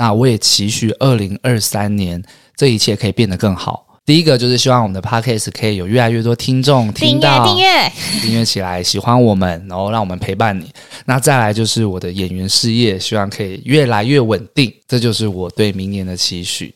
那我也期许二零二三年这一切可以变得更好。第一个就是希望我们的 podcast 可以有越来越多听众听到，订阅订阅订阅起来，喜欢我们，然后让我们陪伴你。那再来就是我的演员事业，希望可以越来越稳定，这就是我对明年的期许。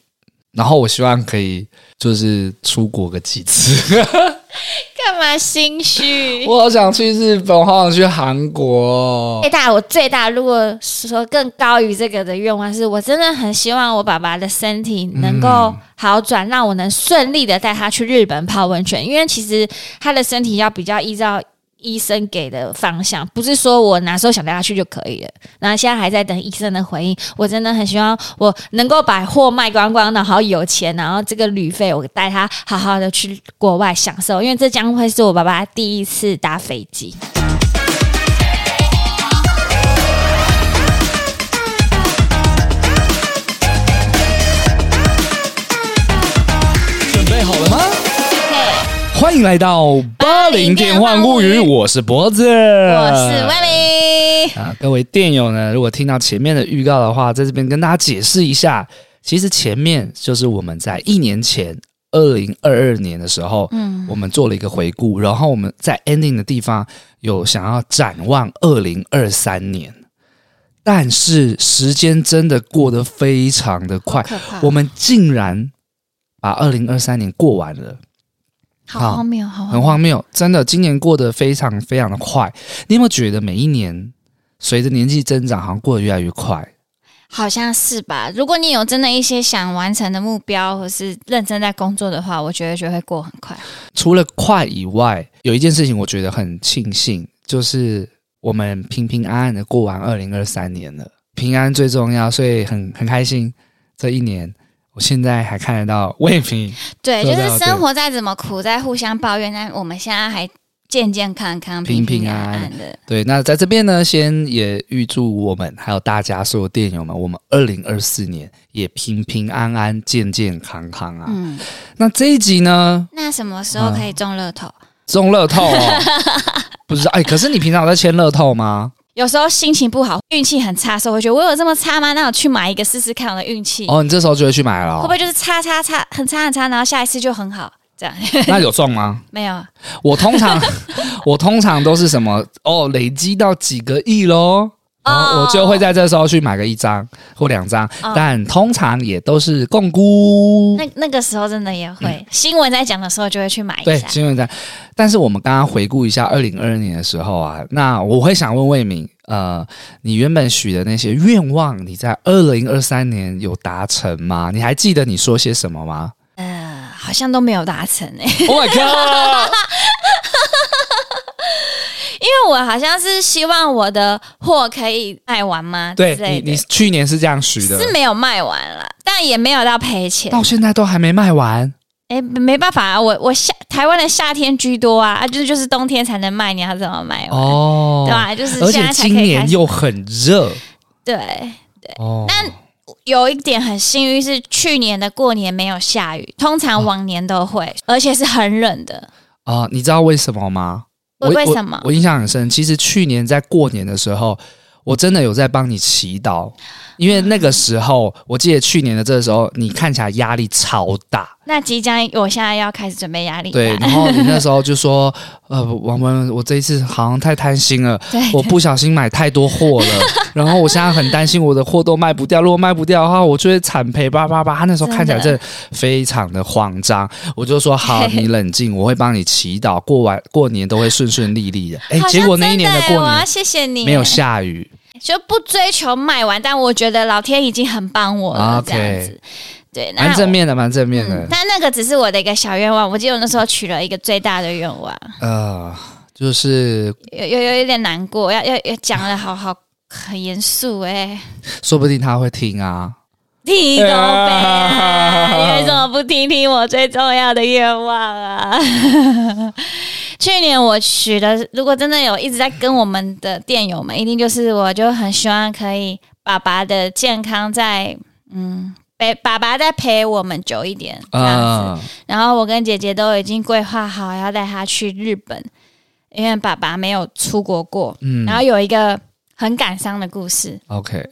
然后我希望可以就是出国个几次。干嘛心虚？我好想去日本，我好想去韩国。最大，我最大，如果说更高于这个的愿望，是我真的很希望我爸爸的身体能够好转，嗯、让我能顺利的带他去日本泡温泉。因为其实他的身体要比较依照。医生给的方向不是说我哪时候想带他去就可以了，那现在还在等医生的回应。我真的很希望我能够把货卖光光，然后有钱，然后这个旅费我带他好好的去国外享受，因为这将会是我爸爸第一次搭飞机。欢迎来到八零电幻物语，我是脖子，我是威利啊。各位电友呢，如果听到前面的预告的话，在这边跟大家解释一下，其实前面就是我们在一年前，二零二二年的时候，嗯，我们做了一个回顾，然后我们在 ending 的地方有想要展望二零二三年，但是时间真的过得非常的快，我们竟然把二零二三年过完了。好荒谬，好，很荒谬，真的，今年过得非常非常的快。你有没有觉得每一年随着年纪增长，好像过得越来越快？好像是吧。如果你有真的一些想完成的目标，或是认真在工作的话，我觉得就会过很快。除了快以外，有一件事情我觉得很庆幸，就是我们平平安安的过完二零二三年了，平安最重要，所以很很开心这一年。我现在还看得到魏平，对，就是生活再怎么苦，再互相抱怨，但我们现在还健健康康、平平安安的。对，那在这边呢，先也预祝我们还有大家所有电友们，我们二零二四年也平平安安、健健康康啊。嗯，那这一集呢？那什么时候可以中乐透？嗯、中乐透哦，不知道哎。可是你平常有在签乐透吗？有时候心情不好，运气很差的时候，会觉得我有这么差吗？那我去买一个试试看我的运气。哦，你这时候就会去买了，哦，会不会就是差差差很差很差，然后下一次就很好这样？那有中吗？没有。我通常 我通常都是什么哦，累积到几个亿喽。然后我就会在这时候去买个一张或两张，哦、但通常也都是共估。那那个时候真的也会，嗯、新闻在讲的时候就会去买一下。对，新闻在。但是我们刚刚回顾一下二零二二年的时候啊，那我会想问魏明，呃，你原本许的那些愿望，你在二零二三年有达成吗？你还记得你说些什么吗？呃，好像都没有达成诶、欸。Oh my god！因为我好像是希望我的货可以卖完吗？对，你你去年是这样许的，是没有卖完了，但也没有到赔钱，到现在都还没卖完。哎，没办法啊，我我夏台湾的夏天居多啊，啊，就是就是冬天才能卖，你要怎么卖完？哦，对吧？就是而且今年又很热，对对。哦，但有一点很幸运是去年的过年没有下雨，通常往年都会，哦，而且是很冷的。啊，呃，你知道为什么吗？为什么？我，我印象很深。其实去年在过年的时候，我真的有在帮你祈祷，因为那个时候，我记得去年的这个时候，你看起来压力超大。那即将，我现在要开始准备压力。对，然后你那时候就说：“呃，王文，我这一次好像太贪心了，对对我不小心买太多货了。然后我现在很担心我的货都卖不掉，如果卖不掉的话，我就会惨赔吧吧吧。”他那时候看起来真的非常的慌张。我就说：“好，你冷静，我会帮你祈祷，过完过年都会顺顺利利的。”哎，结果那一年的过年，谢谢你，没有下雨，就不追求卖完，但我觉得老天已经很帮我了。这样子。对，蛮正面的，蛮正面的。嗯，但那个只是我的一个小愿望。我记得我那时候许了一个最大的愿望，呃，就是有有有一点难过，要要要讲的好好很严肃哎。说不定他会听啊，听都没啊！你为什么不听听我最重要的愿望啊？去年我许的，如果真的有一直在跟我们的店友们，一定就是我就很希望可以爸爸的健康在嗯。陪爸爸再陪我们久一点这样子，uh, 然后我跟姐姐都已经规划好要带他去日本，因为爸爸没有出国过。嗯，然后有一个很感伤的故事。OK，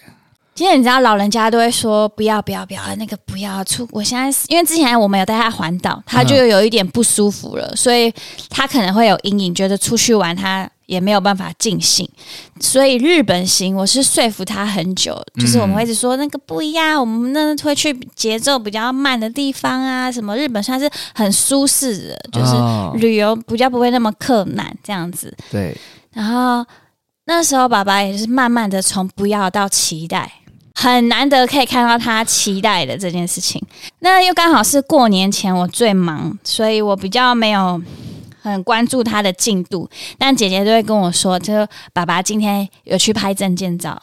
其其实你知道，老人家都会说不要不要不要那个不要出。我现在因为之前我们有带他环岛，他就有一点不舒服了，嗯、所以他可能会有阴影，觉得出去玩他也没有办法尽兴。所以日本行，我是说服他很久，就是我们会一直说那个不一样，我们那会去节奏比较慢的地方啊，什么日本算是很舒适的，就是旅游比较不会那么困难这样子。对，然后那时候爸爸也是慢慢的从不要到期待。很难得可以看到他期待的这件事情，那又刚好是过年前我最忙，所以我比较没有很关注他的进度。但姐姐都会跟我说，就爸爸今天有去拍证件照。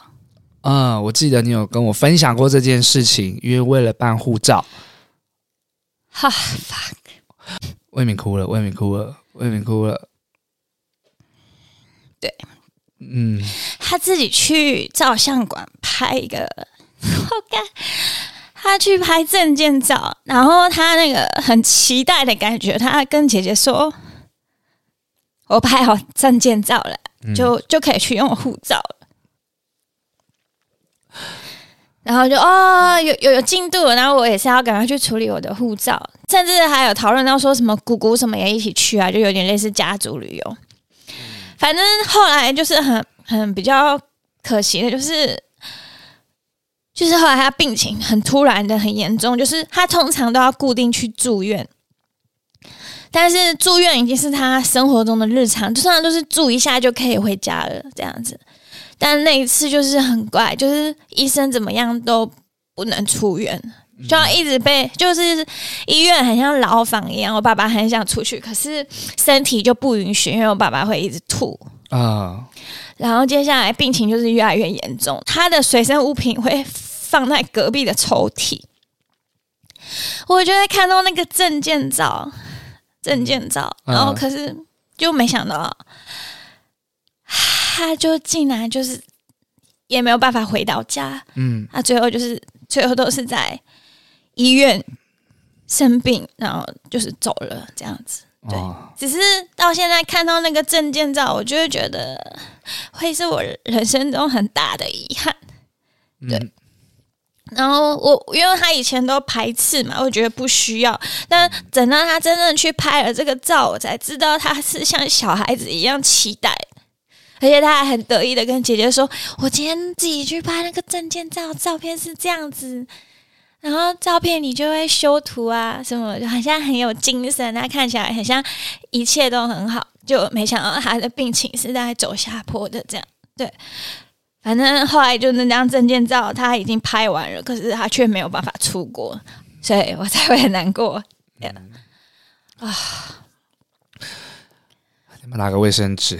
嗯，我记得你有跟我分享过这件事情，因为为了办护照。哈，fuck！魏敏哭了，魏敏哭了，魏敏哭了。对。嗯，他自己去照相馆拍一个，我干他去拍证件照，然后他那个很期待的感觉，他跟姐姐说：“我拍好证件照了，就就可以去用护照了。”然后就哦，有有有进度了，然后我也是要赶快去处理我的护照，甚至还有讨论到说什么姑姑什么也一起去啊，就有点类似家族旅游。反正后来就是很很比较可惜的，就是就是后来他病情很突然的很严重，就是他通常都要固定去住院，但是住院已经是他生活中的日常，就算都是住一下就可以回家了这样子。但那一次就是很怪，就是医生怎么样都不能出院。就要一直被，就是医院很像牢房一样。我爸爸很想出去，可是身体就不允许，因为我爸爸会一直吐啊。然后接下来病情就是越来越严重，他的随身物品会放在隔壁的抽屉。我就会看到那个证件照，证件照，然后可是就没想到，他就竟然就是也没有办法回到家。嗯，他最后就是最后都是在。医院生病，然后就是走了这样子。对，哦、只是到现在看到那个证件照，我就会觉得会是我人生中很大的遗憾。对，嗯、然后我因为他以前都排斥嘛，我觉得不需要。但等到他真正去拍了这个照，我才知道他是像小孩子一样期待，而且他还很得意的跟姐姐说：“我今天自己去拍那个证件照，照片是这样子。”然后照片你就会修图啊，什么就好像很有精神，他看起来很像一切都很好，就没想到他的病情是在走下坡的这样。对，反正后来就那张证件照他已经拍完了，可是他却没有办法出国，所以我才会很难过。嗯、啊，你们拿个卫生纸，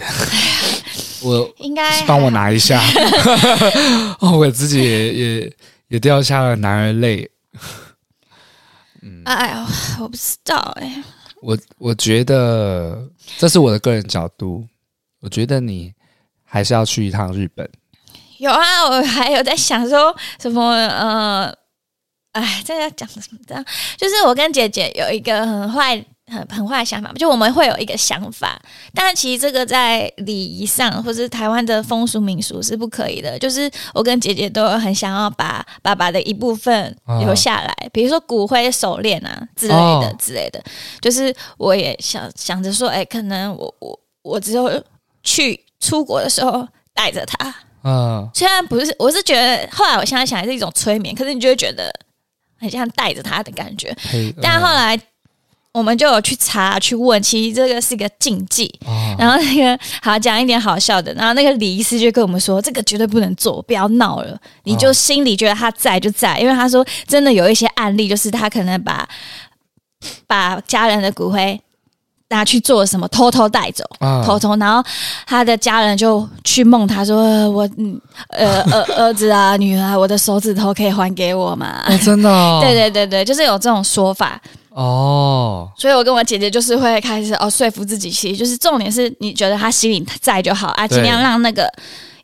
我应该帮我拿一下。哦，我自己也也。掉下了男儿泪。嗯，哎呀，我不知道哎、欸。我我觉得这是我的个人角度，我觉得你还是要去一趟日本。有啊，我还有在想说什么呃，哎，这要讲什么？这样就是我跟姐姐有一个很坏。很很坏的想法，就我们会有一个想法，但其实这个在礼仪上，或是台湾的风俗民俗是不可以的。就是我跟姐姐都很想要把爸爸的一部分留下来，哦、比如说骨灰、手链啊之类的、哦、之类的。就是我也想想着说，哎，可能我我我只有去出国的时候带着他。嗯、哦，虽然不是，我是觉得后来我现在想还是一种催眠，可是你就会觉得很像带着他的感觉。但后来。我们就有去查去问，其实这个是一个禁忌。哦、然后那个好讲一点好笑的，然后那个李医师就跟我们说，这个绝对不能做，不要闹了。你就心里觉得他在就在，因为他说真的有一些案例，就是他可能把把家人的骨灰拿去做什么，偷偷带走，哦、偷偷，然后他的家人就去梦他说：“我嗯呃儿儿子啊女儿，我的手指头可以还给我吗？”哦、真的、哦，对对对对，就是有这种说法。哦，所以我跟我姐姐就是会开始哦说服自己，其实就是重点是你觉得他心里在就好啊，尽量让那个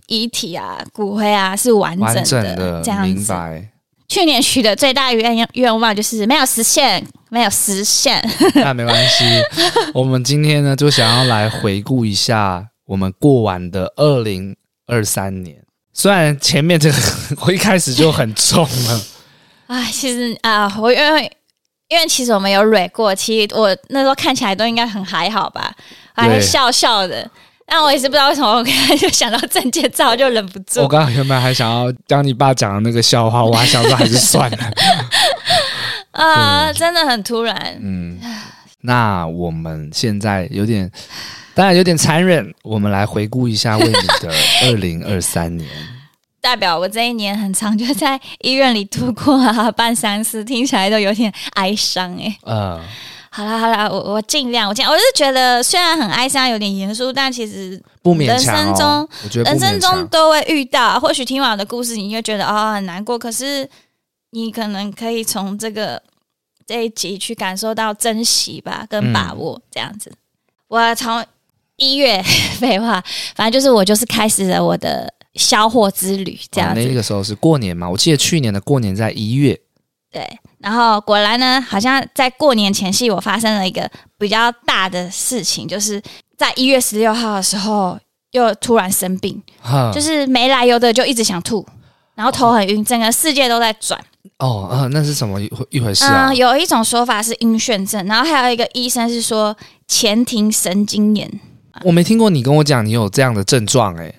遗体啊、骨灰啊是完整的，整的这样子。明白。去年许的最大愿愿望就是没有实现，没有实现。那没关系，我们今天呢就想要来回顾一下我们过完的二零二三年。虽然前面这个 我一开始就很重了，哎，其实啊，我因为因为其实我们有蕊过，其实我那时候看起来都应该很还好吧，还笑笑的。但我也是不知道为什么，我刚才就想到证件照，就忍不住。我刚刚原本还想要讲你爸讲的那个笑话，我还想说还是算了。啊，真的很突然。嗯，那我们现在有点，当然有点残忍。我们来回顾一下为你的 二零二三年，代表我这一年很长，就在医院里度过啊，办丧事，听起来都有点哀伤哎、欸。嗯。好啦好啦，我我尽量，我尽量，我是觉得虽然很哀伤，有点严肃，但其实不。人生中，人生中都会遇到。或许听完我的故事，你会觉得哦很难过，可是你可能可以从这个这一集去感受到珍惜吧，跟把握这样子。嗯、我从一月 废话，反正就是我就是开始了我的销货之旅，这样子。那个时候是过年嘛？我记得去年的过年在一月。对。然后果然呢，好像在过年前夕，我发生了一个比较大的事情，就是在一月十六号的时候，又突然生病，哈就是没来由的就一直想吐，然后头很晕，哦、整个世界都在转。哦，嗯、呃，那是什么一一回事啊？嗯，有一种说法是晕眩症，然后还有一个医生是说前庭神经炎。我没听过你跟我讲你有这样的症状，哎。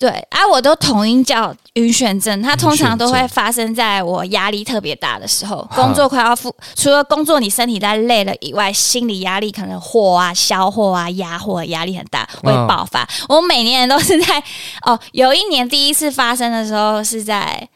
对啊，我都统一叫晕眩症。它通常都会发生在我压力特别大的时候，工作快要负，除了工作你身体在累了以外，心理压力可能货啊、销货啊、压货压力很大，会爆发。我每年都是在哦，有一年第一次发生的时候是在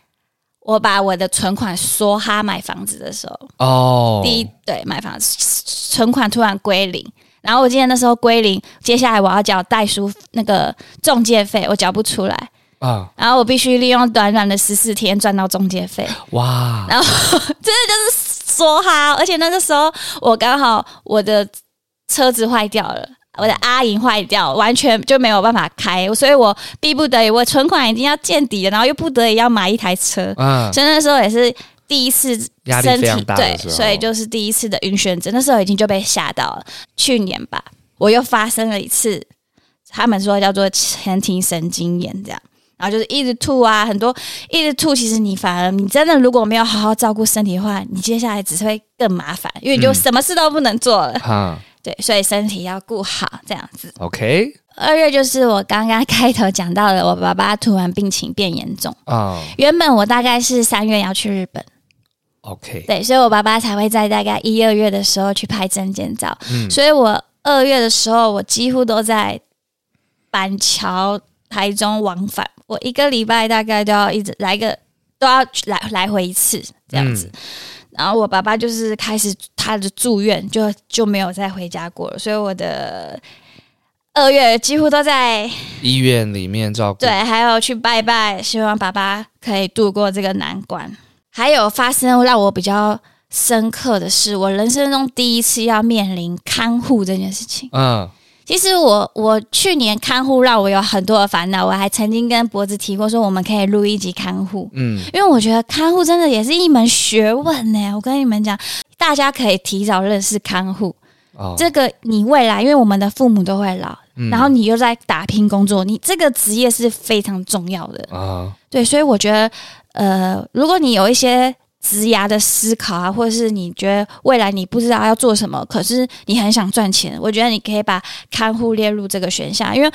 我把我的存款梭哈买房子的时候哦，第一对买房子存款突然归零。然后我记得那时候归零，接下来我要缴代书那个中介费，我缴不出来啊。然后我必须利用短短的十四天赚到中介费。哇！然后真的就是梭哈，而且那个时候我刚好我的车子坏掉了，我的阿银坏掉，完全就没有办法开，所以我逼不得已，我存款已经要见底了，然后又不得已要买一台车。嗯，所以那时候也是。第一次身体对，所以就是第一次的晕眩症，那时候已经就被吓到了。去年吧，我又发生了一次，他们说叫做前庭神经炎，这样，然后就是一直吐啊，很多一直吐。其实你反而你真的如果没有好好照顾身体的话，你接下来只是会更麻烦，因为你就什么事都不能做了。嗯，对，所以身体要顾好，这样子。OK，二月就是我刚刚开头讲到的，我爸爸突然病情变严重啊。原本我大概是三月要去日本。OK，对，所以我爸爸才会在大概一二月的时候去拍证件照。嗯，所以我二月的时候，我几乎都在板桥、台中往返。我一个礼拜大概都要一直来个，都要来来回一次这样子。嗯，然后我爸爸就是开始他的住院，就就没有再回家过了。所以我的二月几乎都在医院里面照顾，对，还有去拜拜，希望爸爸可以度过这个难关。还有发生让我比较深刻的是，我人生中第一次要面临看护这件事情。嗯，其实我我去年看护让我有很多的烦恼，我还曾经跟博子提过说，我们可以录一集看护。嗯，因为我觉得看护真的也是一门学问呢。我跟你们讲，大家可以提早认识看护。哦，这个你未来，因为我们的父母都会老，嗯，然后你又在打拼工作，你这个职业是非常重要的啊。对，所以我觉得。呃，如果你有一些职涯的思考啊，或者是你觉得未来你不知道要做什么，可是你很想赚钱，我觉得你可以把看护列入这个选项。因为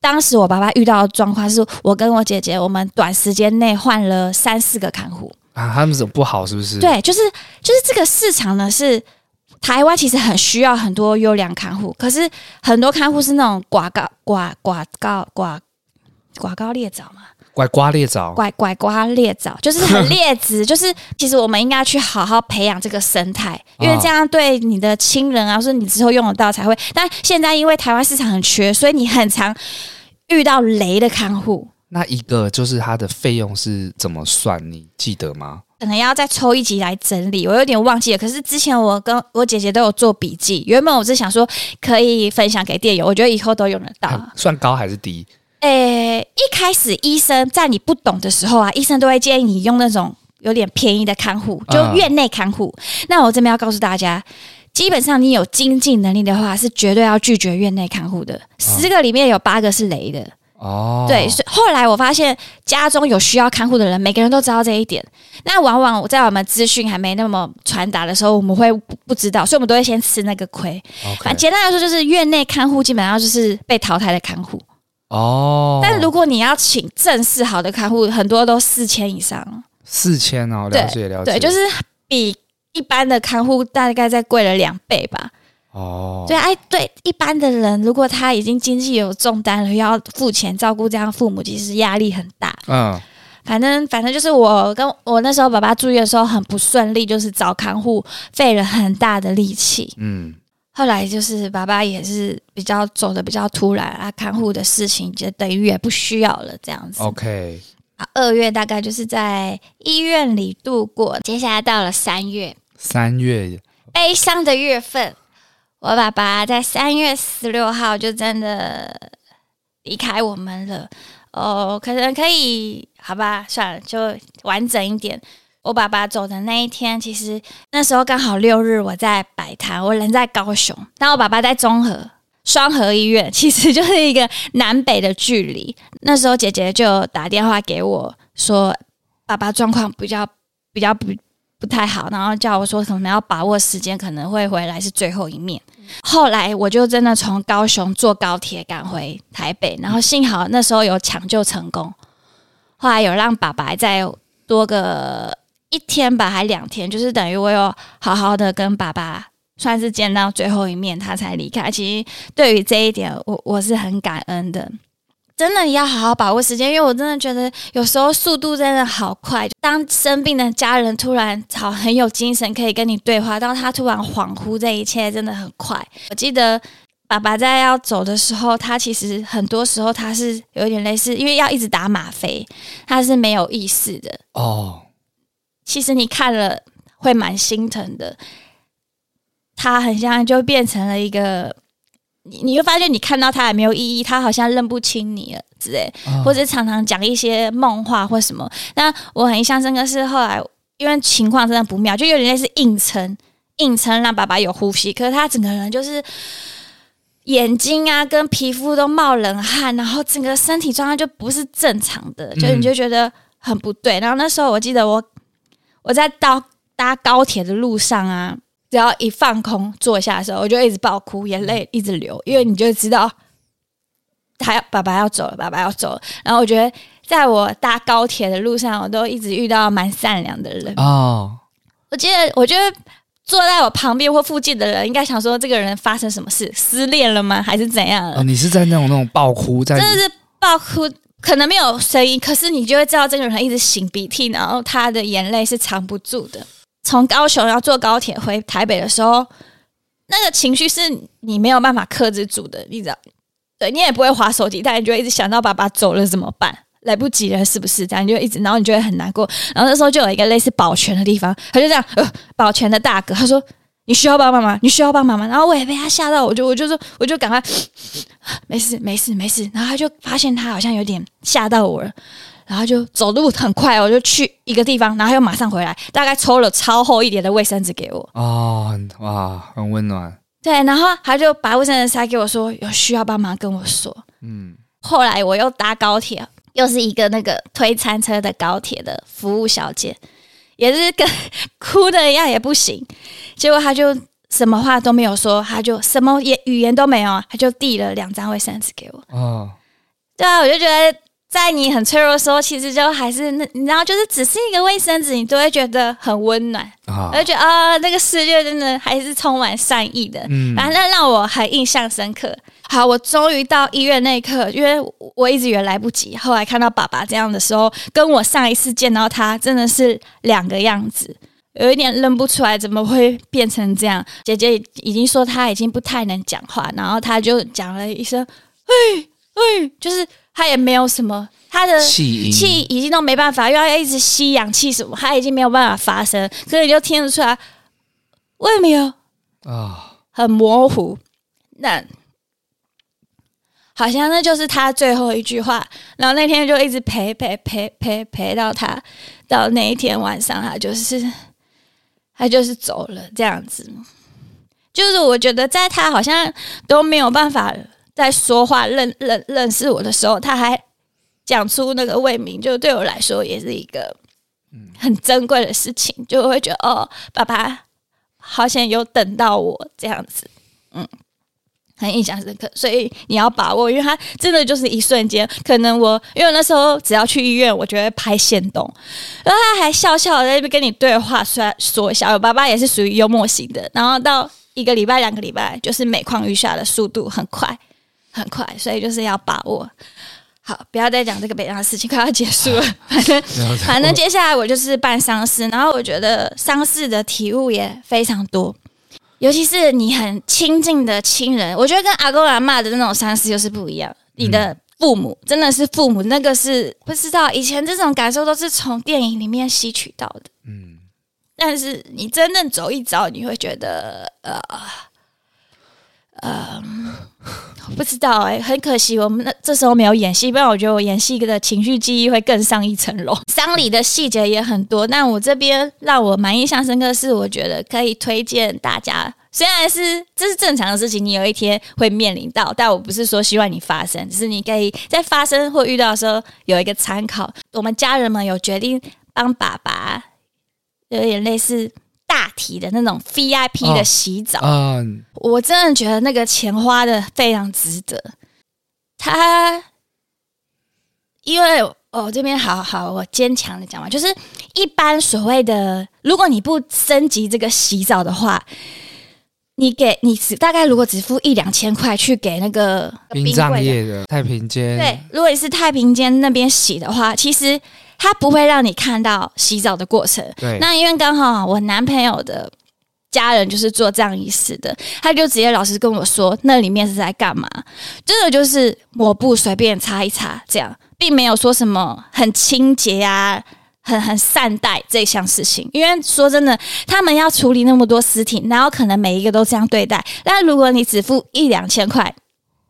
当时我爸爸遇到的状况是，我跟我姐姐，我们短时间内换了三四个看护啊，他们怎么不好？是不是？对，就是就是这个市场呢，是台湾其实很需要很多优良看护，可是很多看护是那种寡高寡寡高寡寡高劣藻嘛。拐瓜裂枣，拐拐瓜裂枣，就是很劣质。就是其实我们应该去好好培养这个生态，因为这样对你的亲人啊，说你之后用得到才会。但现在因为台湾市场很缺，所以你很常遇到雷的看护。那一个就是它的费用是怎么算？你记得吗？可能要再抽一集来整理，我有点忘记了。可是之前我跟我姐姐都有做笔记，原本我是想说可以分享给店友，我觉得以后都用得到。算高还是低？诶、欸，一开始医生在你不懂的时候啊，医生都会建议你用那种有点便宜的看护，就院内看护。嗯、那我这边要告诉大家，基本上你有经济能力的话，是绝对要拒绝院内看护的。十个里面有八个是雷的。哦，对，所以后来我发现家中有需要看护的人，每个人都知道这一点。那往往在我们资讯还没那么传达的时候，我们会不知道，所以我们都会先吃那个亏。反正简单来说，就是院内看护基本上就是被淘汰的看护。哦，但如果你要请正式好的看护，很多都四千以上。四千哦，了解了解，对，就是比一般的看护大概再贵了两倍吧。哦，对，哎，对，一般的人如果他已经经济有重担了，要付钱照顾这样父母，其实压力很大。嗯，反正反正就是我跟我那时候爸爸住院的时候很不顺利，就是找看护费了很大的力气。嗯，后来就是爸爸也是比较走的比较突然啊，看护的事情就等于也不需要了这样子。OK，啊，二月大概就是在医院里度过，接下来到了三月，三月悲伤的月份。我爸爸在三月十六号就真的离开我们了。哦，可能可以，好吧，算了，就完整一点。我爸爸走的那一天，其实那时候刚好六日，我在摆摊，我人在高雄，但我爸爸在中和双和医院，其实就是一个南北的距离。那时候姐姐就打电话给我说，爸爸状况比较比较不。不太好，然后叫我说可能要把握时间，可能会回来是最后一面。后来我就真的从高雄坐高铁赶回台北，然后幸好那时候有抢救成功。后来有让爸爸再多个一天吧，还两天，就是等于我有好好的跟爸爸算是见到最后一面，他才离开。其实对于这一点，我我是很感恩的。真的你要好好把握时间，因为我真的觉得有时候速度真的好快。当生病的家人突然好很有精神，可以跟你对话，到他突然恍惚，这一切真的很快。我记得爸爸在要走的时候，他其实很多时候他是有点类似，因为要一直打吗啡，他是没有意识的。哦，其实你看了会蛮心疼的，他很像就变成了一个。你你会发现，你看到他也没有意义，他好像认不清你了之类，哦、或者常常讲一些梦话或什么。那我很印象深刻是后来，因为情况真的不妙，就有点类似硬撑，硬撑让爸爸有呼吸，可是他整个人就是眼睛啊跟皮肤都冒冷汗，然后整个身体状态就不是正常的，就你就觉得很不对。然后那时候我记得我我在到搭高铁的路上啊。只要一放空坐下的时候，我就一直爆哭，眼泪一直流，因为你就知道他要爸爸要走了，爸爸要走了。然后我觉得，在我搭高铁的路上，我都一直遇到蛮善良的人哦。我记得，我觉得坐在我旁边或附近的人，应该想说，这个人发生什么事？失恋了吗？还是怎样？哦，你是在那种那种爆哭，在真的是爆哭，可能没有声音，可是你就会知道这个人一直擤鼻涕，然后他的眼泪是藏不住的。从高雄要坐高铁回台北的时候，那个情绪是你没有办法克制住的，你知道？对，你也不会滑手机，但你就一直想到爸爸走了怎么办？来不及了，是不是？这样你就一直，然后你就会很难过。然后那时候就有一个类似保全的地方，他就这样，呃，保全的大哥，他说：“你需要帮忙吗？你需要帮忙吗？”然后我也被他吓到，我就我就说，我就赶快，没事没事没事。然后他就发现他好像有点吓到我了。然后就走路很快，我就去一个地方，然后又马上回来，大概抽了超厚一点的卫生纸给我。哦，哇，很温暖。对，然后他就把卫生纸塞给我说，有需要帮忙跟我说。嗯，后来我又搭高铁，又是一个那个推餐车的高铁的服务小姐，也是跟 哭的一样也不行。结果他就什么话都没有说，他就什么言语言都没有，他就递了两张卫生纸给我。哦，对啊，我就觉得。在你很脆弱的时候，其实就还是那，然后就是只是一个卫生纸，你都会觉得很温暖，啊就觉得啊，那个世界真的还是充满善意的。嗯，反正让我很印象深刻。好，我终于到医院那一刻，因为我一直以为来不及，后来看到爸爸这样的时候，跟我上一次见到他真的是两个样子，有一点认不出来，怎么会变成这样？姐姐已经说她已经不太能讲话，然后她就讲了一声“嘿，嘿”，就是。他也没有什么，他的气气已经都没办法，因为他要一直吸氧气什么，他已经没有办法发声，所以你就听得出来，为什么有啊？很模糊，那好像那就是他最后一句话。然后那天就一直陪陪陪陪陪到他到那一天晚上，他就是他就是走了，这样子。就是我觉得在他好像都没有办法。在说话认认认识我的时候，他还讲出那个未名，就对我来说也是一个很珍贵的事情，就会觉得哦，爸爸好像有等到我这样子，嗯。很印象深刻，所以你要把握，因为他真的就是一瞬间。可能我因为那时候只要去医院，我就会拍限动，然后他还笑笑在那边跟你对话，说说小友爸爸也是属于幽默型的。然后到一个礼拜、两个礼拜，就是每况愈下的速度很快，很快，所以就是要把握。好，不要再讲这个北大的事情，快要结束了。反正反正接下来我就是办丧事，然后我觉得丧事的体悟也非常多。尤其是你很亲近的亲人，我觉得跟阿公阿嬷的那种丧事又是不一样。你的父母真的是父母，那个是不知道以前这种感受都是从电影里面吸取到的。嗯，但是你真正走一遭，你会觉得呃呃，不知道哎、很可惜我们那这时候没有演戏，不然我觉得我演戏的情绪记忆会更上一层楼。丧礼的细节也很多，但我这边让我蛮印象深刻的是，我觉得可以推荐大家。虽然是这是正常的事情，你有一天会面临到，但我不是说希望你发生，只是你可以在发生或遇到的时候有一个参考。我们家人们有决定帮爸爸有点类似。大体的那种 VIP 的洗澡，哦嗯、我真的觉得那个钱花的非常值得。他因为哦这边好好，我坚强的讲嘛，就是一般所谓的，如果你不升级这个洗澡的话，你给你只大概如果只付一两千块去给那个殡葬业的太平间，对，如果你是太平间那边洗的话，其实。他不会让你看到洗澡的过程。对，那因为刚好我男朋友的家人就是做这样仪式的，他就直接老实跟我说，那里面是在干嘛？真的就是抹布随便擦一擦，这样，并没有说什么很清洁啊，很很善待这项事情。因为说真的，他们要处理那么多尸体，哪有可能每一个都这样对待？但如果你只付一两千块，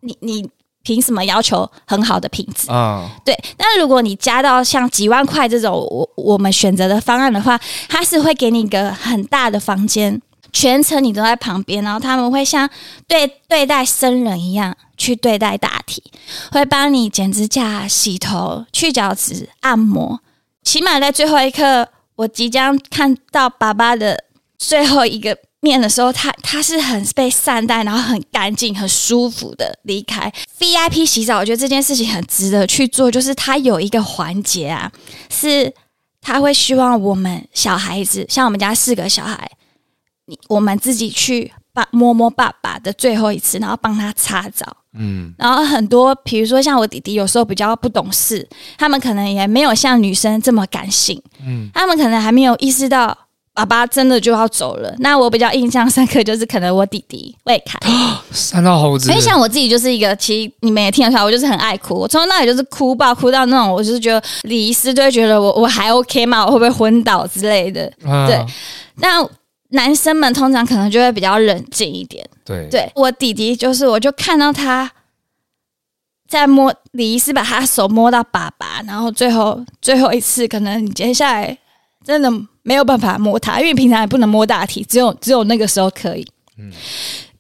你你。凭什么要求很好的品质啊？对，那如果你加到像几万块这种我我们选择的方案的话，他是会给你一个很大的房间，全程你都在旁边，然后他们会像对对待生人一样去对待大体，会帮你剪指甲、洗头、去角质、按摩，起码在最后一刻，我即将看到爸爸的最后一个。面的时候，他他是很被善待，然后很干净、很舒服的离开。VIP 洗澡，我觉得这件事情很值得去做。就是他有一个环节啊，是他会希望我们小孩子，像我们家四个小孩，你我们自己去帮摸摸爸爸的最后一次，然后帮他擦澡。嗯，然后很多，比如说像我弟弟，有时候比较不懂事，他们可能也没有像女生这么感性。嗯，他们可能还没有意识到。爸爸真的就要走了，那我比较印象深刻就是可能我弟弟魏凯，三道猴子。所以像我自己就是一个，其实你们也听得出来，我就是很爱哭，我从那里就是哭爆，哭到那种，我就是觉得李医师就会觉得我我还 OK 吗？我会不会昏倒之类的？啊、对。那男生们通常可能就会比较冷静一点。对，对我弟弟就是，我就看到他在摸李医师把他手摸到爸爸，然后最后最后一次，可能你接下来真的。没有办法摸他，因为平常也不能摸大体，只有只有那个时候可以。嗯，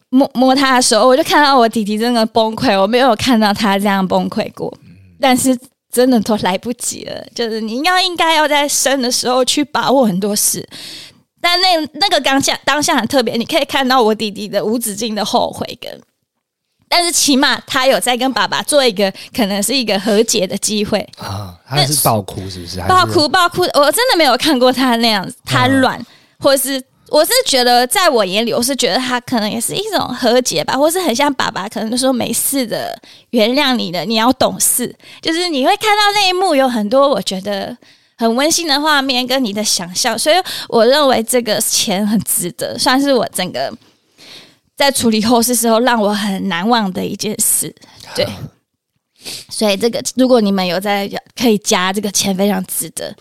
摸摸他的时候，我就看到我弟弟真的崩溃，我没有看到他这样崩溃过。但是真的都来不及了，就是你要应该要在生的时候去把握很多事。但那那个当下当下很特别，你可以看到我弟弟的无止境的后悔跟。但是起码他有在跟爸爸做一个可能是一个和解的机会啊，他是爆哭是不是？爆哭爆哭，我真的没有看过他那样子，他软，或者是我是觉得在我眼里，我是觉得他可能也是一种和解吧，或是很像爸爸，可能就说没事的，原谅你的，你要懂事，就是你会看到那一幕有很多我觉得很温馨的画面跟你的想象，所以我认为这个钱很值得，算是我整个。在处理后事时候，让我很难忘的一件事，对，所以这个如果你们有在可以加这个钱，非常值得。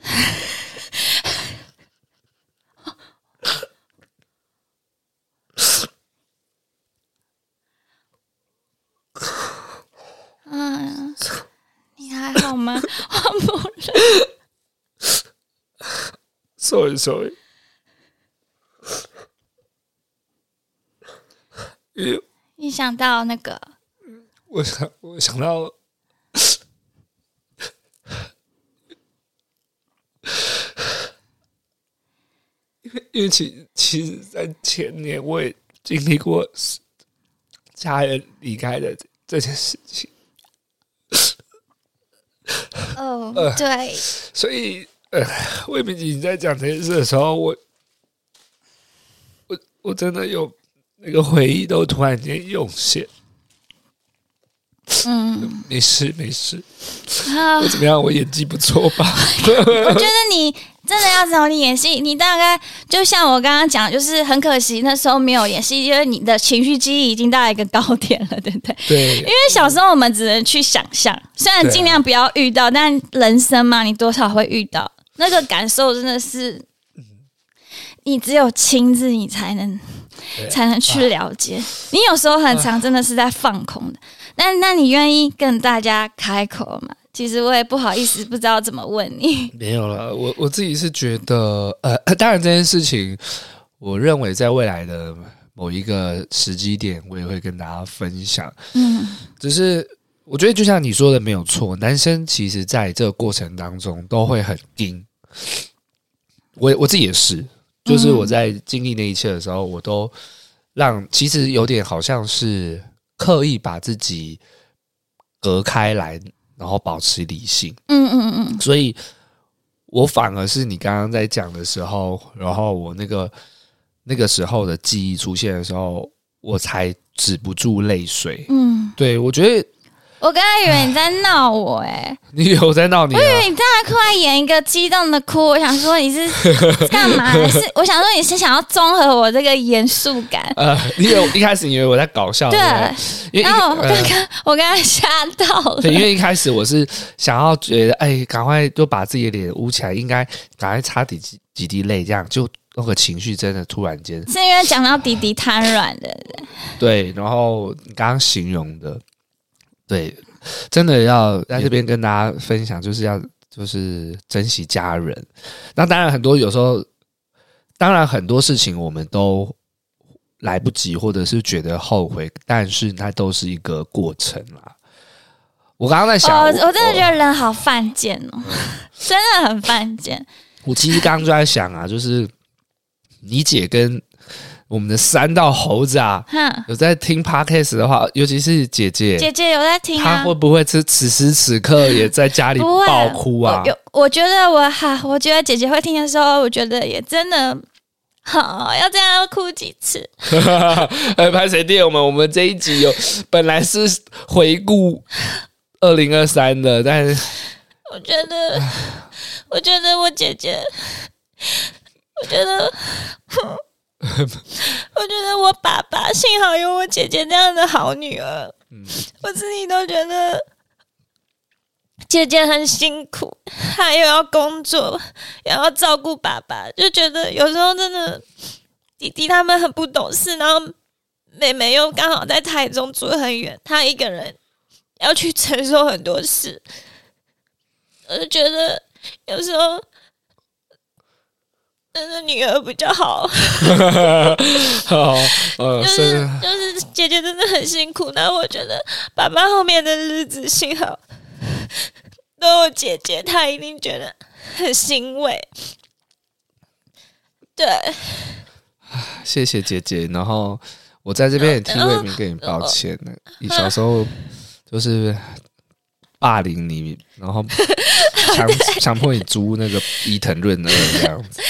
嗯，你还好吗？我不能。Sorry, 你想到那个？我想，我想到，因 为因为其其实，在前年我也经历过家人离开的这件事情。哦，呃、对，所以呃，魏明你在讲这件事的时候，我我我真的有那个回忆都突然间涌现。嗯，没事没事。啊，我怎么样？我演技不错吧？我觉得你真的要找你演戏，你大概就像我刚刚讲，就是很可惜那时候没有演戏，因为你的情绪记忆已经到一个高点了，对不对？对。因为小时候我们只能去想象，虽然尽量不要遇到，但人生嘛，你多少会遇到那个感受，真的是，你只有亲自你才能才能去了解。你有时候很长真的是在放空的。那那你愿意跟大家开口吗？其实我也不好意思，不知道怎么问你。没有了，我我自己是觉得，呃，当然这件事情，我认为在未来的某一个时机点，我也会跟大家分享。嗯，只是我觉得就像你说的没有错，男生其实在这个过程当中都会很硬。我我自己也是，就是我在经历那一切的时候，我都让其实有点好像是。刻意把自己隔开来，然后保持理性。嗯嗯嗯嗯。所以，我反而是你刚刚在讲的时候，然后我那个那个时候的记忆出现的时候，我才止不住泪水。嗯，对，我觉得。我刚才以为你在闹我哎、欸，你有在闹你、啊？我以为你在那突然演一个激动的哭，我想说你是 干嘛？是我想说你是想要综合我这个严肃感。呃，你有一开始以为我在搞笑，对，对，然后我刚刚、呃、我刚才吓到了，对，因为一开始我是想要觉得，哎，赶快就把自己的脸捂起来，应该赶快擦几几几滴泪，这样就那个情绪真的突然间是因为讲到弟弟瘫软的，对，然后你刚刚形容的。对，真的要在这边跟大家分享，就是要就是珍惜家人。那当然，很多有时候，当然很多事情我们都来不及，或者是觉得后悔，但是那都是一个过程啦。我刚刚在想，哦、我，我真的觉得人好犯贱哦，嗯、真的很犯贱。我其实刚刚就在想啊，就是你姐跟。我们的三道猴子啊，哼有在听 Podcast 的话，尤其是姐姐，姐姐有在听啊，她会不会此此时此刻也在家里爆哭啊？有，我觉得我 哈，我觉得姐姐会听的时候，我觉得也真的 好，要这样要哭几次。哎，拍谁电我们？我们这一集有本来是回顾二零二三的，但是我觉得，我觉得我姐姐，我觉得。我觉得我爸爸幸好有我姐姐这样的好女儿。我自己都觉得姐姐很辛苦，她又要工作，也要照顾爸爸，就觉得有时候真的弟弟他们很不懂事，然后妹妹又刚好在台中住很远，她一个人要去承受很多事，我就觉得有时候。真的女儿比较好，好，呃，就是就是姐姐真的很辛苦，那我觉得爸爸后面的日子幸好 都有姐姐，她一定觉得很欣慰。对，谢谢姐姐。然后我在这边也替魏明跟你抱歉呢，你小时候就是霸凌你，然后强强迫你租那个伊藤润的这样子。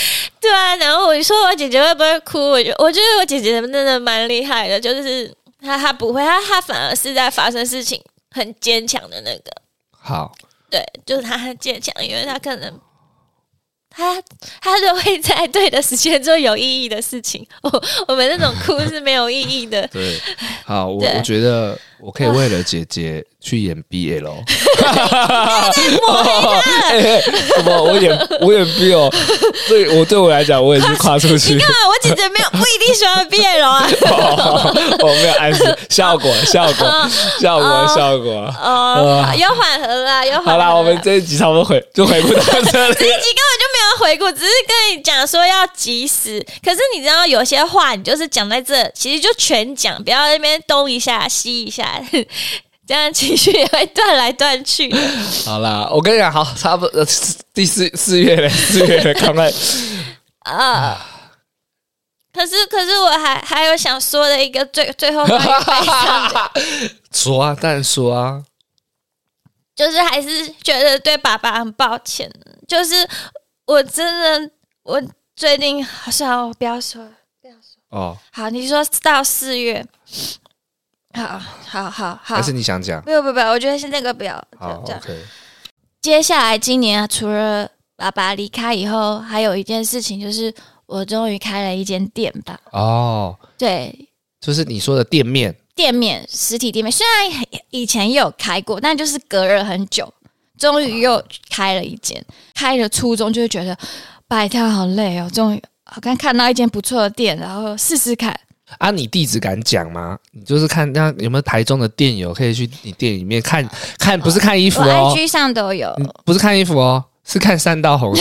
对啊，然后我说我姐姐会不会哭？我觉我觉得我姐姐真的蛮厉害的，就是她她不会，她她反而是在发生事情很坚强的那个。好，对，就是她很坚强，因为她可能。她她就会在对的时间做有意义的事情。我我们那种哭是没有意义的。对，好，我我觉得我可以为了姐姐去演 BL。什么？我演我演 BL？对我对我来讲，我也是跨出去。你看，我姐姐没有不一定喜欢 BL 啊。我没有暗示效果，效果，效果，效果。哦，有缓和啦，有缓和。好啦，我们这一集差不多回就回不到这里。这一集根本就没有。要回顾，只是跟你讲说要及时。可是你知道，有些话你就是讲在这，其实就全讲，不要那边东一下西一下，这样情绪也会断来断去。好啦，我跟你讲，好，差不多第四四月了，四月了，赶快 啊！可是，可是我还还有想说的一个最最后关于悲伤的，说啊，当然说啊，就是还是觉得对爸爸很抱歉。就是我真的，我最近好像不要说，不要说哦。好，你说到四月，好好好好，还是你想讲？不不不，我觉得是那个不要。好，OK。接下来今年除了爸爸离开以后，还有一件事情就是。我终于开了一间店吧！哦，对，就是你说的店面，店面实体店面，虽然以前也有开过，但就是隔了很久，终于又开了一间。开的初衷就是觉得摆摊好累哦，终于好看看到一间不错的店，然后试试看。啊，你地址敢讲吗？你就是看那有没有台中的店友可以去你店里面看看，不是看衣服哦，IG 上都有，不是看衣服哦，是看三道红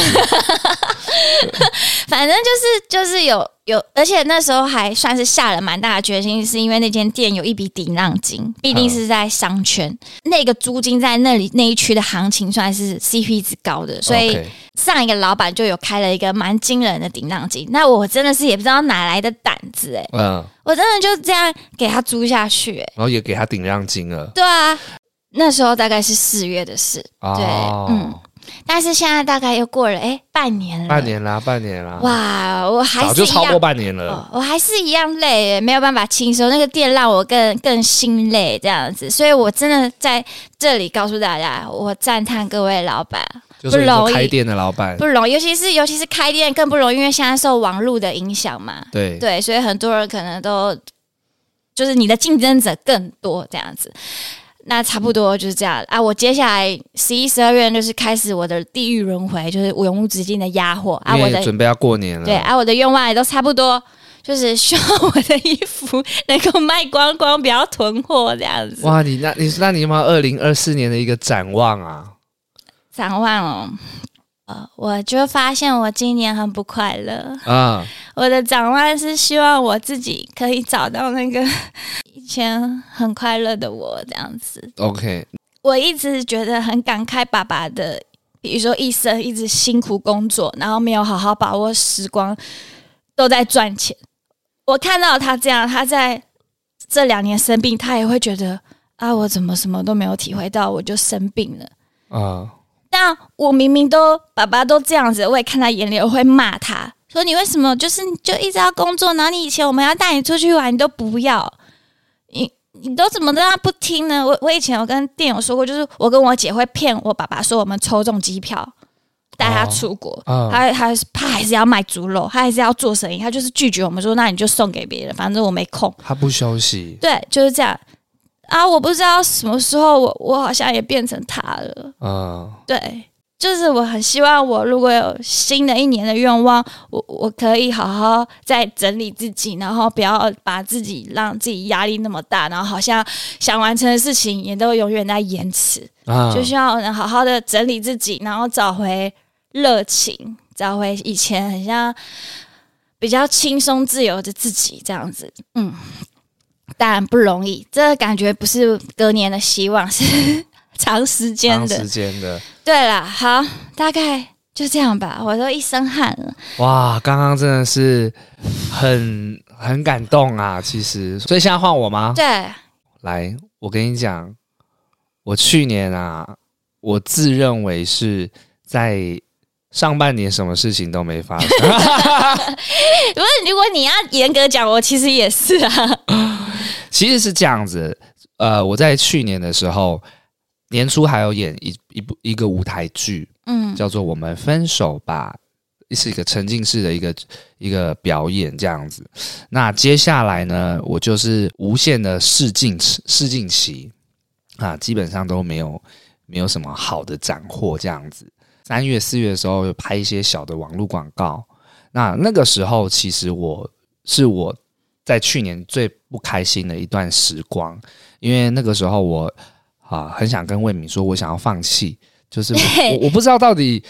反正就是就是有有，而且那时候还算是下了蛮大的决心，是因为那间店有一笔顶让金，毕竟是在商圈，嗯、那个租金在那里那一区的行情算是 CP 值高的，所以上一个老板就有开了一个蛮惊人的顶让金。那我真的是也不知道哪来的胆子哎、欸，嗯，我真的就这样给他租下去然后也给他顶让金了。对啊，那时候大概是四月的事，哦、对，嗯。但是现在大概又过了哎，半年了，半年啦，半年啦。哇，我还是早就超过半年了，哦、我还是一样累，没有办法轻松。那个店让我更更心累，这样子，所以我真的在这里告诉大家，我赞叹各位老板，就是开店的老板。不容易，尤其是尤其是开店更不容易，因为现在受网络的影响嘛，对。对，所以很多人可能都就是你的竞争者更多这样子。那差不多就是这样啊！我接下来十一、十二月就是开始我的地狱轮回，就是永无止境的压货啊！我的准备要过年了，对啊，我的愿望也都差不多，就是希望我的衣服能够卖光光，不要囤货这样子。哇，你那你那你有没有二零二四年的一个展望啊？展望哦，呃，我就发现我今年很不快乐啊！我的展望是希望我自己可以找到那个。以前很快乐的我这样子，OK。我一直觉得很感慨爸爸的，比如说一生一直辛苦工作，然后没有好好把握时光，都在赚钱。我看到他这样，他在这两年生病，他也会觉得啊，我怎么什么都没有体会到，我就生病了啊。Uh. 但我明明都爸爸都这样子，我也看在眼里，我会骂他说：“你为什么就是就一直要工作？然后你以前我们要带你出去玩，你都不要。”你你都怎么让他不听呢？我我以前有跟店友说过，就是我跟我姐会骗我爸爸说我们抽中机票带他出国，他他他还是要卖猪肉，他还是要做生意，他就是拒绝我们说，那你就送给别人，反正我没空。他不休息，对，就是这样啊！我不知道什么时候我我好像也变成他了，嗯，对。就是我很希望，我如果有新的一年的愿望，我我可以好好再整理自己，然后不要把自己让自己压力那么大，然后好像想完成的事情也都永远在延迟。啊，就希望我能好好的整理自己，然后找回热情，找回以前很像比较轻松自由的自己这样子。嗯，当然不容易，这个感觉不是隔年的希望，是。长时间的，长时间的，对了，好，大概就这样吧。我都一身汗了。哇，刚刚真的是很很感动啊！其实，所以现在换我吗？对，来，我跟你讲，我去年啊，我自认为是在上半年什么事情都没发生。不是，如果你要严格讲，我其实也是啊。其实是这样子，呃，我在去年的时候。年初还有演一一部一个舞台剧，嗯，叫做《我们分手吧》，是一个沉浸式的一个一个表演这样子。那接下来呢，我就是无限的试镜试镜期啊，基本上都没有没有什么好的斩获这样子。三月四月的时候，有拍一些小的网络广告。那那个时候，其实我是我在去年最不开心的一段时光，因为那个时候我。啊，很想跟魏敏说，我想要放弃，就是我我不知道到底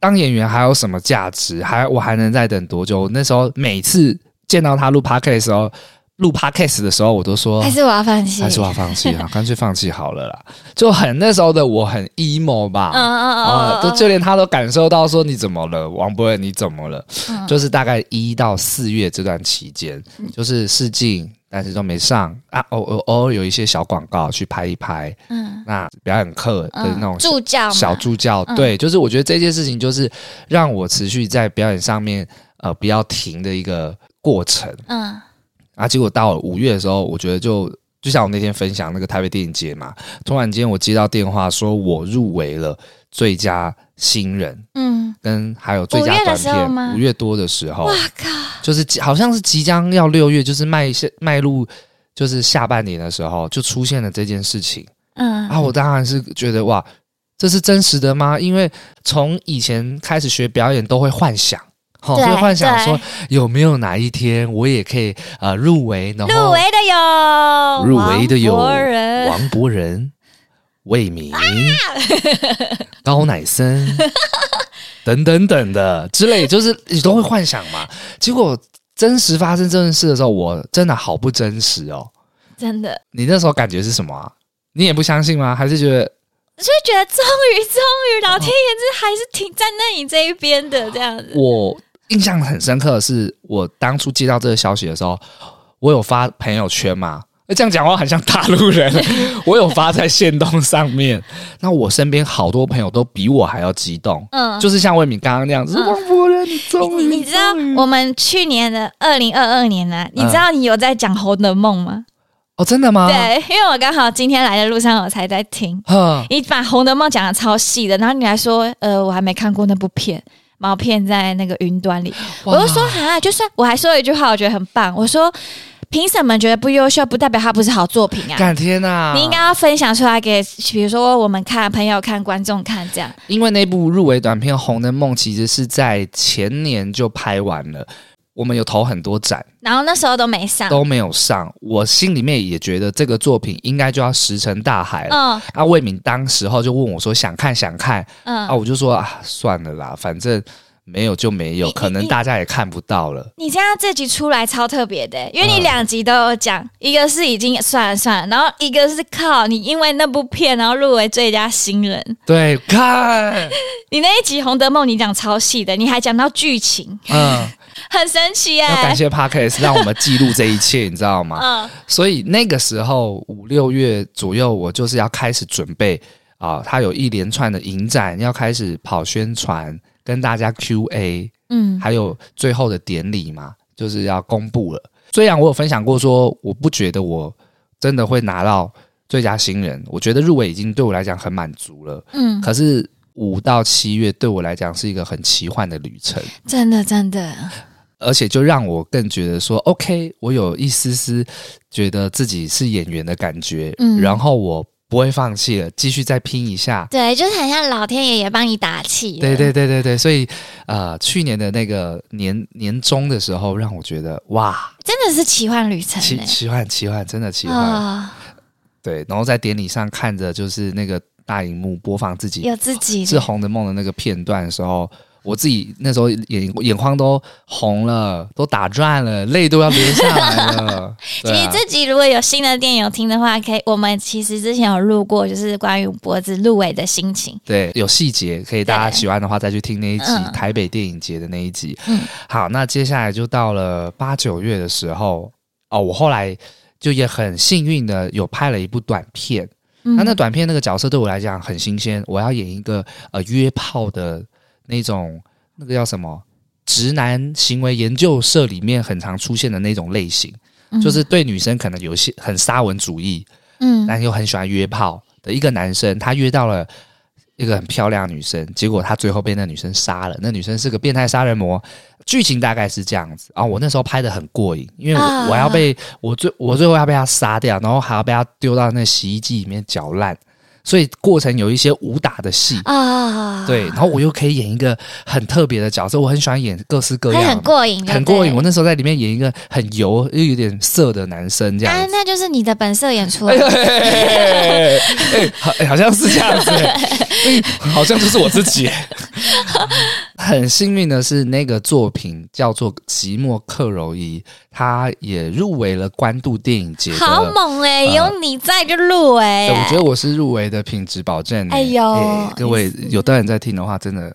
当演员还有什么价值？还我还能再等多久？那时候每次见到他录 podcast 的时候。录 podcast 的时候，我都说还是我要放弃，还是我要放弃啊，干脆放弃好了啦。就很那时候的我很 emo 吧，嗯嗯嗯，啊，都就连他都感受到说，你怎么了，王博仁你怎么了？嗯、就是大概一到四月这段期间，就是试镜，但是都没上。啊，偶偶偶尔有一些小广告去拍一拍，嗯，那表演课的那种助教小助教，对，就是我觉得这件事情就是让我持续在表演上面呃不要停的一个过程，嗯。啊！结果到了五月的时候，我觉得就就像我那天分享那个台北电影节嘛，突然间我接到电话说我入围了最佳新人，嗯，跟还有最佳短片。五月多的时候，哇靠！就是好像是即将要六月，就是迈下迈入就是下半年的时候，就出现了这件事情。嗯，啊，我当然是觉得哇，这是真实的吗？因为从以前开始学表演，都会幻想。好，所以幻想说有没有哪一天我也可以啊入围？然后入围的有，入围的有王博仁、魏明、啊、高乃森 等等等的之类，就是你都会幻想嘛。结果真实发生这件事的时候，我真的好不真实哦，真的。你那时候感觉是什么啊？你也不相信吗？还是觉得？就觉得终于，终于，老天爷这还是挺站在你这一边的这样子。我。印象很深刻的是，我当初接到这个消息的时候，我有发朋友圈嘛？这样讲话很像大陆人。我有发在线动上面，那我身边好多朋友都比我还要激动。嗯，就是像魏敏刚刚那样子。王博仁，你终于，你知道我们去年的二零二二年呢、啊？你知道你有在讲《红楼梦》吗？哦，真的吗？对，因为我刚好今天来的路上，我才在听。嗯，你把《红楼梦》讲的超细的，然后你还说，呃，我还没看过那部片。毛片在那个云端里，我就说啊，就算我还说了一句话，我觉得很棒。我说凭什么觉得不优秀，不代表它不是好作品啊！感天呐，你应该要分享出来给，比如说我们看、朋友看、观众看这样。因为那部入围短片《红的梦》其实是在前年就拍完了。我们有投很多展，然后那时候都没上，都没有上。我心里面也觉得这个作品应该就要石沉大海了。嗯，啊，魏敏当时候就问我说想看想看，嗯，啊，我就说啊，算了啦，反正没有就没有，可能大家也看不到了。你这样这集出来超特别的，因为你两集都有讲，嗯、一个是已经算了算了，然后一个是靠你因为那部片然后入围最佳新人。对，看 你那一集《红德梦》，你讲超细的，你还讲到剧情。嗯。很神奇哎！要感谢 Parkes 让我们记录这一切，你知道吗？嗯。所以那个时候五六月左右，我就是要开始准备啊，他有一连串的影展要开始跑宣传，跟大家 QA，嗯，还有最后的典礼嘛，就是要公布了。虽然我有分享过说，我不觉得我真的会拿到最佳新人，我觉得入围已经对我来讲很满足了。嗯。可是五到七月对我来讲是一个很奇幻的旅程，真的，真的。而且就让我更觉得说，OK，我有一丝丝觉得自己是演员的感觉，嗯，然后我不会放弃了，继续再拼一下。对，就是很像老天爷也帮你打气。对对对对对，所以呃，去年的那个年年终的时候，让我觉得哇，真的是奇幻旅程，奇奇幻奇幻，真的奇幻。哦、对，然后在典礼上看着就是那个大荧幕播放自己有自己是红的梦的那个片段的时候。我自己那时候眼眼眶都红了，都打转了，泪都要流下来了。啊、其实这集如果有新的电影有听的话，可以，我们其实之前有录过，就是关于脖子入围的心情。对，有细节可以大家喜欢的话再去听那一集台北电影节的那一集。嗯，好，那接下来就到了八九月的时候哦，我后来就也很幸运的有拍了一部短片。嗯、那那短片那个角色对我来讲很新鲜，我要演一个呃约炮的。那种那个叫什么直男行为研究社里面很常出现的那种类型，嗯、就是对女生可能有些很沙文主义，嗯，但又很喜欢约炮的一个男生，他约到了一个很漂亮的女生，结果他最后被那女生杀了。那女生是个变态杀人魔，剧情大概是这样子啊。我那时候拍的很过瘾，因为我，我要被我最我最后要被他杀掉，然后还要被他丢到那洗衣机里面搅烂。所以过程有一些武打的戏啊，对，然后我又可以演一个很特别的角色，我很喜欢演各式各样，很过瘾，很过瘾。我那时候在里面演一个很油又有点色的男生，这样，啊，那就是你的本色演出来，哎，好，好像是这样子，好像就是我自己。很幸运的是，那个作品叫做《寂寞克柔伊》，他也入围了关渡电影节。好猛哎、欸！呃、有你在就入围、欸。我觉得我是入围的品质保证、欸。哎呦、欸，各位有的人在听的话，真的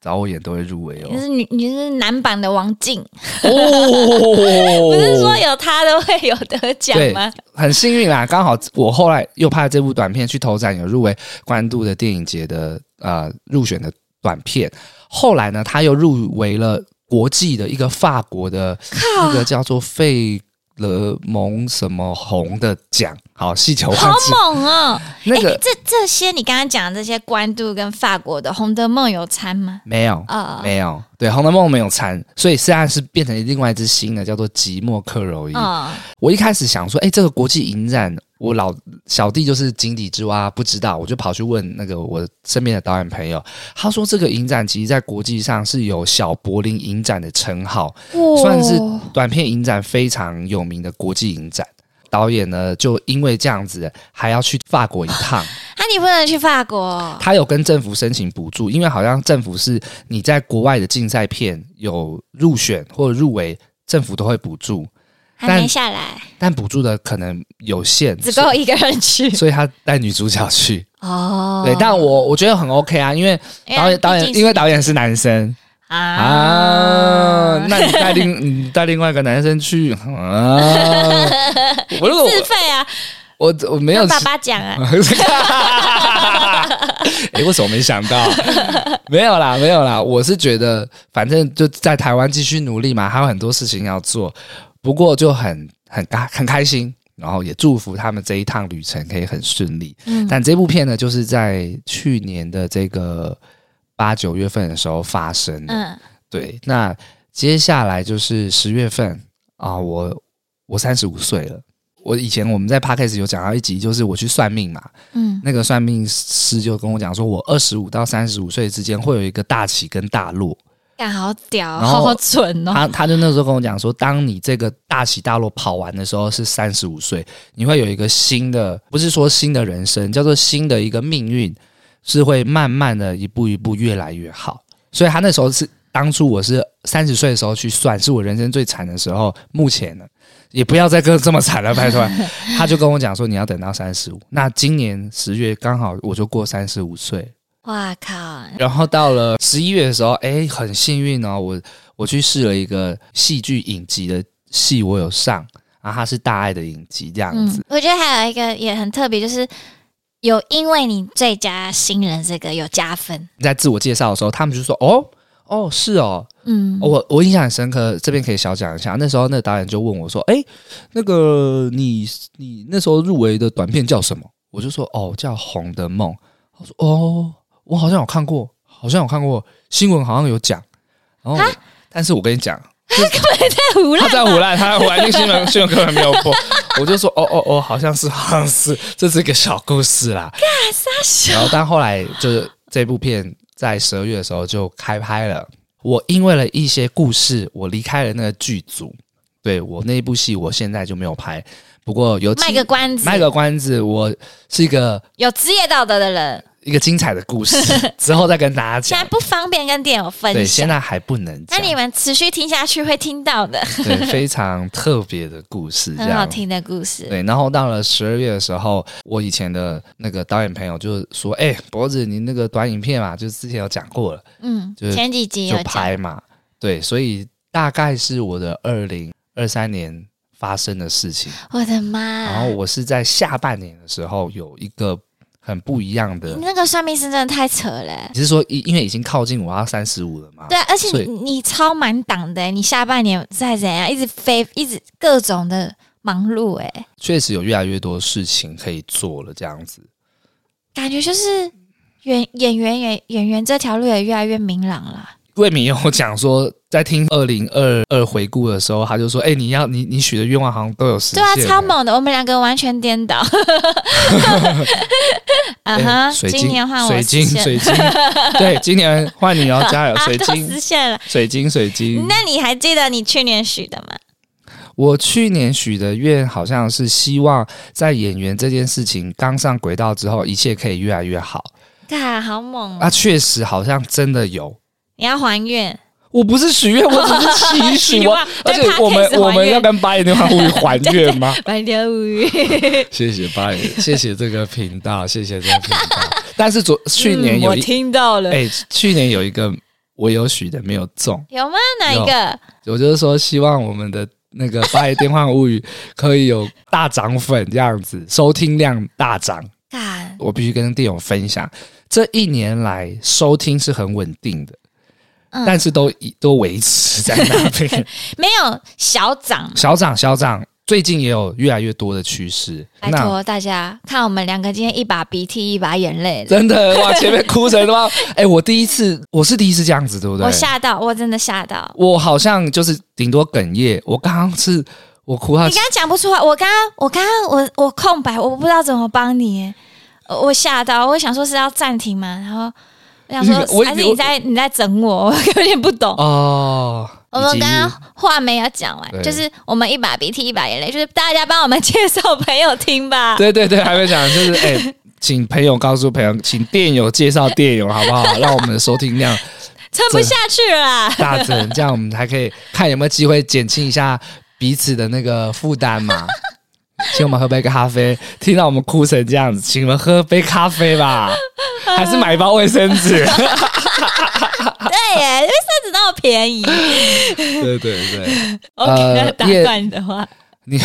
找我演都会入围哦。你是你，你是男版的王静哦，不是说有他都会有得奖吗？很幸运啦，刚好我后来又拍了这部短片去投展，有入围关渡的电影节的呃入选的短片。后来呢，他又入围了国际的一个法国的那个叫做费勒蒙什么红的奖，好细球，好猛哦！那个、欸、这这些你刚刚讲的这些关渡跟法国的红德梦有参吗？没有啊，没有。对，红德梦没有参，所以现在是变成另外一支新的，叫做吉莫克柔伊。哦、我一开始想说，哎，这个国际影展。我老小弟就是井底之蛙，不知道，我就跑去问那个我身边的导演朋友，他说这个影展其实在国际上是有小柏林影展的称号，哦、算是短片影展非常有名的国际影展。导演呢，就因为这样子，还要去法国一趟。啊，你不能去法国？他有跟政府申请补助，因为好像政府是你在国外的竞赛片有入选或者入围，政府都会补助。还没下来，但补助的可能有限，只够一个人去，所以他带女主角去。哦，对，但我我觉得很 OK 啊，因为导演导演因为导演是男生啊，啊，那你带另 你带另外一个男生去啊，我如果自费啊，我我没有爸爸讲啊，哎，为什么没想到？没有啦，没有啦，我是觉得反正就在台湾继续努力嘛，还有很多事情要做。不过就很很开很开心，然后也祝福他们这一趟旅程可以很顺利。嗯，但这部片呢，就是在去年的这个八九月份的时候发生的。嗯，对。那接下来就是十月份啊，我我三十五岁了。我以前我们在 Podcast 有讲到一集，就是我去算命嘛。嗯，那个算命师就跟我讲说，我二十五到三十五岁之间会有一个大起跟大落。好屌，好蠢哦！他他就那时候跟我讲说，当你这个大起大落跑完的时候是三十五岁，你会有一个新的，不是说新的人生，叫做新的一个命运，是会慢慢的一步一步越来越好。所以他那时候是当初我是三十岁的时候去算，是我人生最惨的时候。目前呢，也不要再跟这么惨了，拜托。他就跟我讲说，你要等到三十五。那今年十月刚好我就过三十五岁。哇靠！然后到了十一月的时候，哎，很幸运哦，我我去试了一个戏剧影集的戏，我有上，然后它是大爱的影集这样子。嗯，我觉得还有一个也很特别，就是有因为你最佳新人这个有加分。在自我介绍的时候，他们就说：“哦哦，是哦，嗯，我我印象很深刻，这边可以小讲一下。那时候那个导演就问我说：‘哎，那个你你那时候入围的短片叫什么？’我就说：‘哦，叫《红的梦》。’他说：‘哦。’我好像有看过，好像有看过新闻，好像有讲。然后，但是我跟你讲，他 根本在胡乱，他在胡乱，他在胡乱，那个新闻 新闻根本没有播。我就说，哦哦哦，好像是，好像是，这是一个小故事啦。干啥？然后，但后来就是这部片在十二月的时候就开拍了。我因为了一些故事，我离开了那个剧组。对，我那一部戏，我现在就没有拍。不过有卖个关子，卖个关子，我是一个有职业道德的人。一个精彩的故事，之后再跟大家讲。现在不方便跟电友分享，对，现在还不能讲。那你们持续听下去会听到的，对，非常特别的故事，很好听的故事。对，然后到了十二月的时候，我以前的那个导演朋友就说：“哎、欸，脖子，你那个短影片嘛，就之前有讲过了，嗯，就是前几集有拍嘛，对，所以大概是我的二零二三年发生的事情。我的妈！然后我是在下半年的时候有一个。很不一样的，那个算命师真的太扯了。你是说，因因为已经靠近我要三十五了嘛？对，而且你你超满档的，你下半年再怎样，一直飞，一直各种的忙碌，哎，确实有越来越多事情可以做了，这样子，感觉就是演演员演演员这条路也越来越明朗了。魏敏有讲说，在听二零二二回顾的时候，他就说：“哎、欸，你要你你许的愿望好像都有实现。”对啊，超猛的，我们两个完全颠倒。啊哈，水晶，今年换我水晶，水晶，对，今年换你要加油，水晶实现了，水晶，水晶。那你还记得你去年许的吗？我去年许的愿好像是希望在演员这件事情刚上轨道之后，一切可以越来越好。啊，好猛！啊，确实好像真的有。你要还愿。我不是许愿，我只是祈许。我而且我们我们要跟八点电话物语还愿吗？八点物语，谢谢八点，谢谢这个频道，谢谢这个频道。但是昨去年有我听到了，哎、欸，去年有一个我有许的没有中，有吗？哪一个？我就是说希望我们的那个八点电话物语可以有大涨粉这样子，收听量大涨。干我必须跟电友分享，这一年来收听是很稳定的。嗯、但是都都维持在那边，没有小涨，小涨小涨，最近也有越来越多的趋势。拜托大家看我们两个今天一把鼻涕一把眼泪，真的哇，前面哭成哇！哎、欸，我第一次，我是第一次这样子，对不对？我吓到，我真的吓到，我好像就是顶多哽咽。我刚刚是我哭到，你刚刚讲不出来，我刚刚我刚刚我我空白，我不知道怎么帮你，我吓到，我想说是要暂停嘛，然后。我想说，还是你在你在整我，我 有点不懂哦。我们刚刚话没有讲完，就是我们一把鼻涕一把眼泪，就是大家帮我们 介绍朋友听吧。对对对，还没讲，就是哎、欸，请朋友告诉朋友，请电友介绍电友，好不好？让我们的收听量 撑不下去了啦，大增，这样我们还可以看有没有机会减轻一下彼此的那个负担嘛。请我们喝杯咖啡，听到我们哭成这样子，请我们喝杯咖啡吧，还是买一包卫生纸？对耶，卫生纸那么便宜。对对对，OK，呃，打断你的话。你，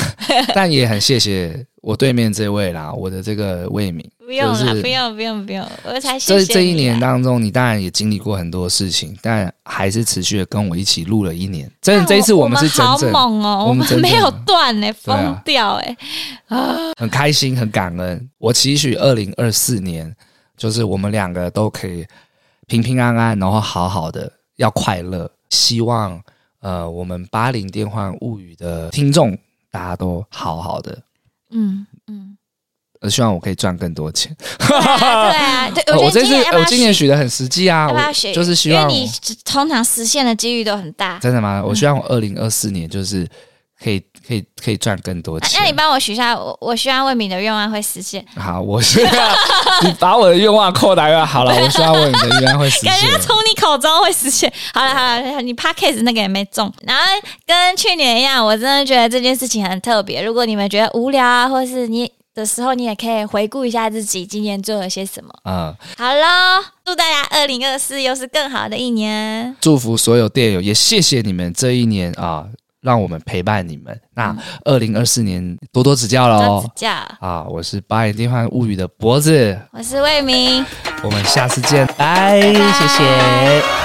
但也很谢谢我对面这位啦，我的这个魏敏。不用了，不用，不用，不用，我才谢谢这这一年当中，你当然也经历过很多事情，但还是持续的跟我一起录了一年。真的，这一次我们是真正，好猛哦，我们没有断呢，疯掉哎，啊，很开心，很感恩。我期许二零二四年，就是我们两个都可以平平安安，然后好好的，要快乐。希望呃，我们八零电幻物语的听众。大家都好好的，嗯嗯，我希望我可以赚更多钱。对啊，对啊，我这次我今年许的很实际啊，我就是希望，因为你通常实现的几率都很大。真的吗？我希望我二零二四年就是可以可以可以赚更多钱。那你帮我许下，我我希望魏敏的愿望会实现。好，我希望 你把我的愿望扩大越好了。我希望魏敏的愿望会实现。感觉从你口中会实现。好了好了，你 Podcast 那个也没中，然后跟去年一样，我真的觉得这件事情很特别。如果你们觉得无聊啊，或是你的时候，你也可以回顾一下自己今年做了些什么。嗯，好喽，祝大家二零二四又是更好的一年。祝福所有电友，也谢谢你们这一年啊。让我们陪伴你们。那二零二四年多多指教喽！多指教啊！我是八点电幻物语的脖子，我是魏明，我们下次见，拜，谢谢。